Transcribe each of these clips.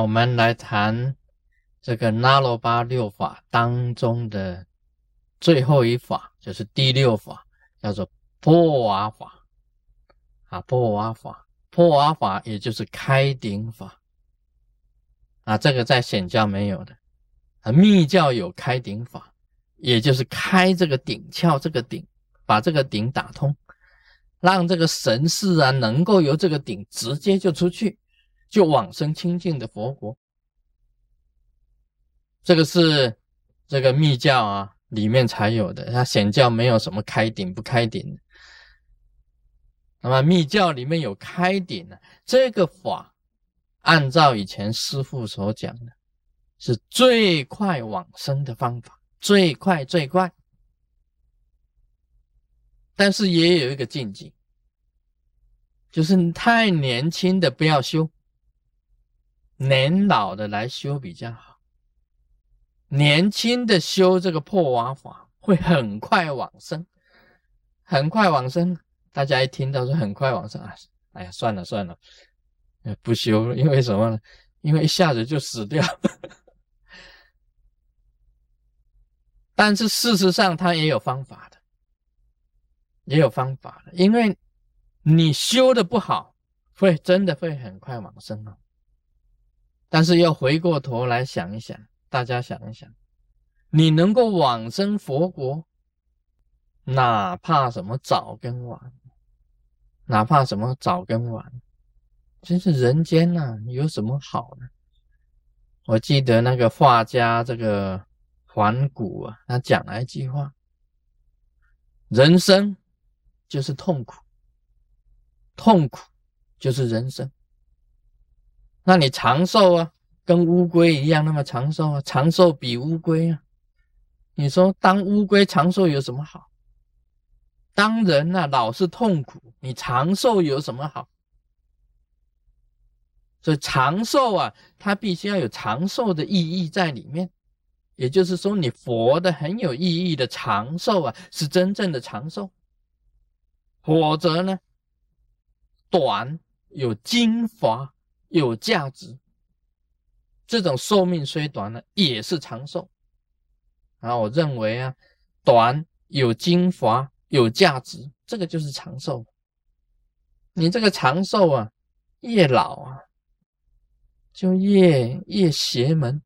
我们来谈这个那罗巴六法当中的最后一法，就是第六法，叫做破瓦法。啊，破瓦法，破瓦法也就是开顶法。啊，这个在显教没有的。啊，密教有开顶法，也就是开这个顶窍，这个顶，把这个顶打通，让这个神识啊，能够由这个顶直接就出去。就往生清净的佛国，这个是这个密教啊里面才有的，它显教没有什么开顶不开顶的。那么密教里面有开顶的这个法，按照以前师父所讲的，是最快往生的方法，最快最快。但是也有一个禁忌，就是太年轻的不要修。年老的来修比较好，年轻的修这个破瓦法会很快往生，很快往生。大家一听到说很快往生啊，哎呀，算了算了，不修了，因为什么呢？因为一下子就死掉。但是事实上，他也有方法的，也有方法的，因为你修的不好，会真的会很快往生啊。但是要回过头来想一想，大家想一想，你能够往生佛国，哪怕什么早跟晚，哪怕什么早跟晚，真是人间呐，有什么好呢？我记得那个画家这个环谷啊，他讲了一句话：人生就是痛苦，痛苦就是人生。那你长寿啊，跟乌龟一样那么长寿啊？长寿比乌龟啊？你说当乌龟长寿有什么好？当人啊老是痛苦，你长寿有什么好？所以长寿啊，它必须要有长寿的意义在里面。也就是说，你活的很有意义的长寿啊，是真正的长寿。否则呢，短有精华。有价值，这种寿命虽短呢，也是长寿啊！我认为啊，短有精华，有价值，这个就是长寿。你这个长寿啊，越老啊，就越越邪门；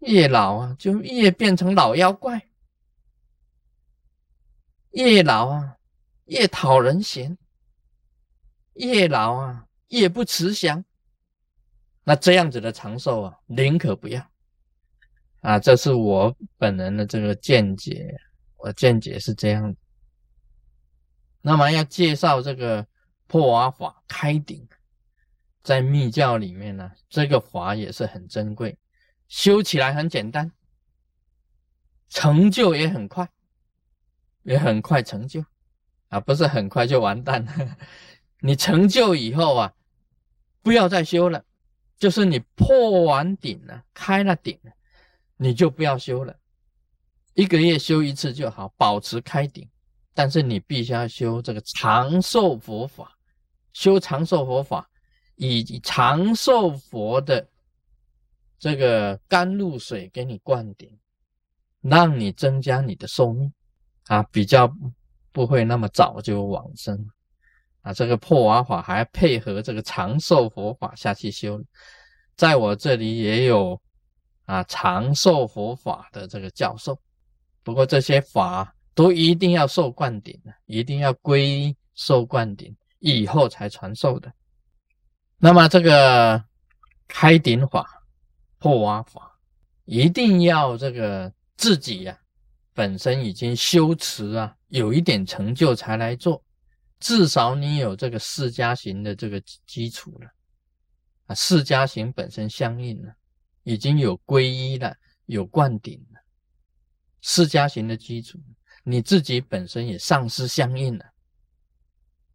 越老啊，就越变成老妖怪；越老啊，越讨人嫌；越老啊。也不慈祥，那这样子的长寿啊，宁可不要啊！这是我本人的这个见解，我见解是这样。那么要介绍这个破瓦法开顶，在密教里面呢，这个法也是很珍贵，修起来很简单，成就也很快，也很快成就啊，不是很快就完蛋了。你成就以后啊。不要再修了，就是你破完顶了，开了顶了，你就不要修了。一个月修一次就好，保持开顶。但是你必须要修这个长寿佛法，修长寿佛法，以长寿佛的这个甘露水给你灌顶，让你增加你的寿命啊，比较不会那么早就往生。啊，这个破瓦法还配合这个长寿佛法下去修，在我这里也有啊长寿佛法的这个教授，不过这些法都一定要受灌顶的，一定要归受灌顶以后才传授的。那么这个开顶法、破瓦法，一定要这个自己呀本身已经修持啊，有一点成就才来做。至少你有这个释迦行的这个基础了啊，释迦行本身相应了，已经有皈依了，有灌顶了，释迦行的基础，你自己本身也上师相应了，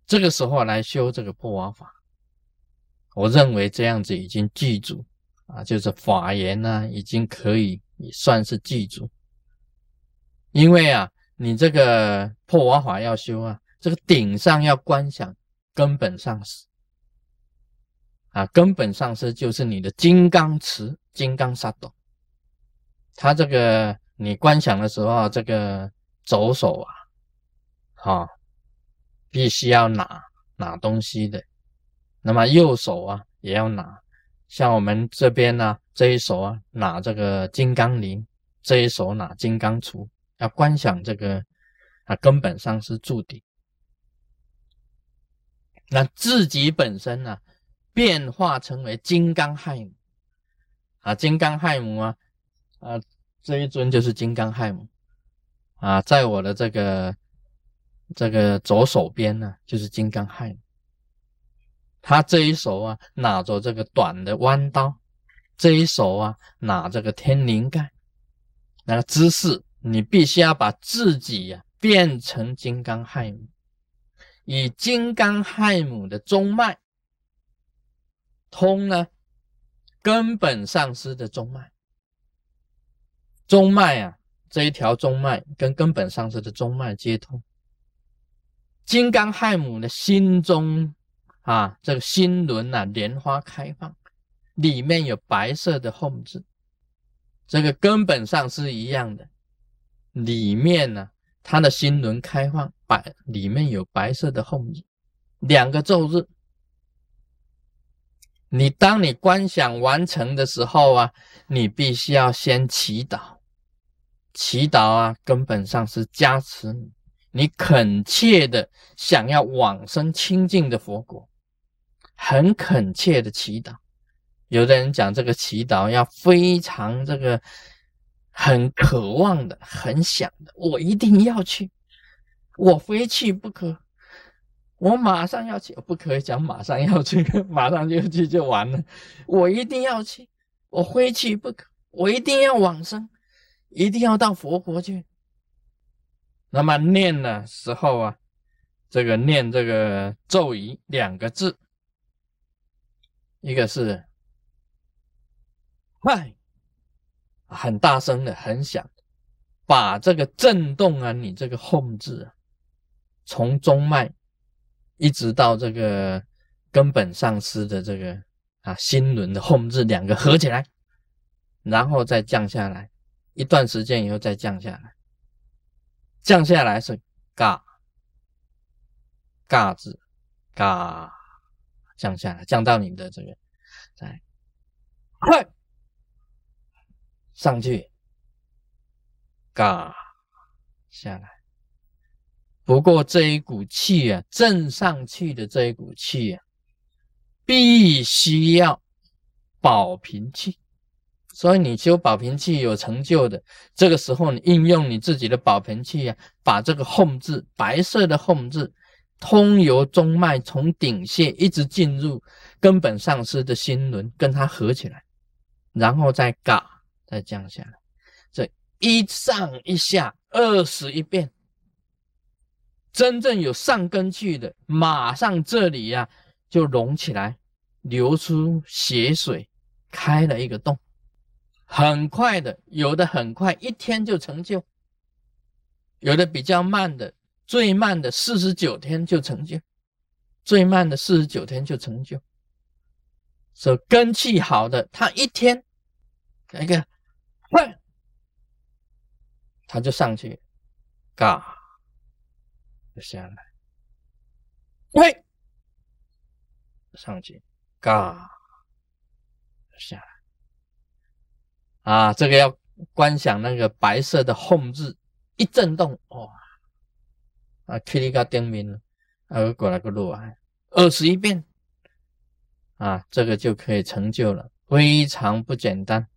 这个时候来修这个破瓦法，我认为这样子已经记住啊，就是法言呢，已经可以算是记住，因为啊，你这个破瓦法要修啊。这个顶上要观想根本上师啊，根本上是就是你的金刚持、金刚萨埵。它这个你观想的时候，这个左手啊，哈，必须要拿拿东西的，那么右手啊也要拿。像我们这边呢，这一手啊拿这个金刚铃，这一手拿金刚杵，要观想这个啊，根本上是注定。那自己本身呢，变化成为金刚亥母啊，金刚亥母啊，啊，这一尊就是金刚亥母啊，在我的这个这个左手边呢，就是金刚亥母。他这一手啊，拿着这个短的弯刀，这一手啊，拿这个天灵盖，那个姿势，你必须要把自己呀变成金刚亥母。以金刚亥母的中脉通呢，根本上师的中脉，中脉啊，这一条中脉跟根本上师的中脉接通。金刚亥母的心中啊，这个心轮啊，莲花开放，里面有白色的 home 字，这个根本上是一样的，里面呢。他的心轮开放，白里面有白色的后日，两个咒日。你当你观想完成的时候啊，你必须要先祈祷，祈祷啊，根本上是加持你，你恳切的想要往生清净的佛果，很恳切的祈祷。有的人讲这个祈祷要非常这个。很渴望的，很想的，我一定要去，我非去不可，我马上要去，不可以讲马上要去，马上就去就完了，我一定要去，我非去不可，我一定要往生，一定要到佛国去。那么念的时候啊，这个念这个咒语两个字，一个是快。很大声的，很响，把这个震动啊，你这个控制啊，从中脉一直到这个根本上师的这个啊心轮的控制两个合起来，然后再降下来，一段时间以后再降下来，降下来是嘎嘎字嘎降下来，降到你的这个再快。上去，嘎下来。不过这一股气啊，正上去的这一股气啊，必须要保平气。所以你修保平气有成就的，这个时候你应用你自己的保平气啊，把这个控制白色的控制通由中脉，从顶穴一直进入根本上师的心轮，跟它合起来，然后再嘎。再降下来，这一上一下二十一遍，真正有上根去的，马上这里呀就隆起来，流出血水，开了一个洞，很快的，有的很快，一天就成就；有的比较慢的，最慢的四十九天就成就，最慢的四十九天就成就。这根气好的，他一天一个。快，他就上去，嘎，下来，喂，上去，嘎，下来，啊，这个要观想那个白色的红字一震动，哇，啊，噼里嘎叮鸣了，啊，过来个路啊，二十一遍，啊，这个就可以成就了，非常不简单。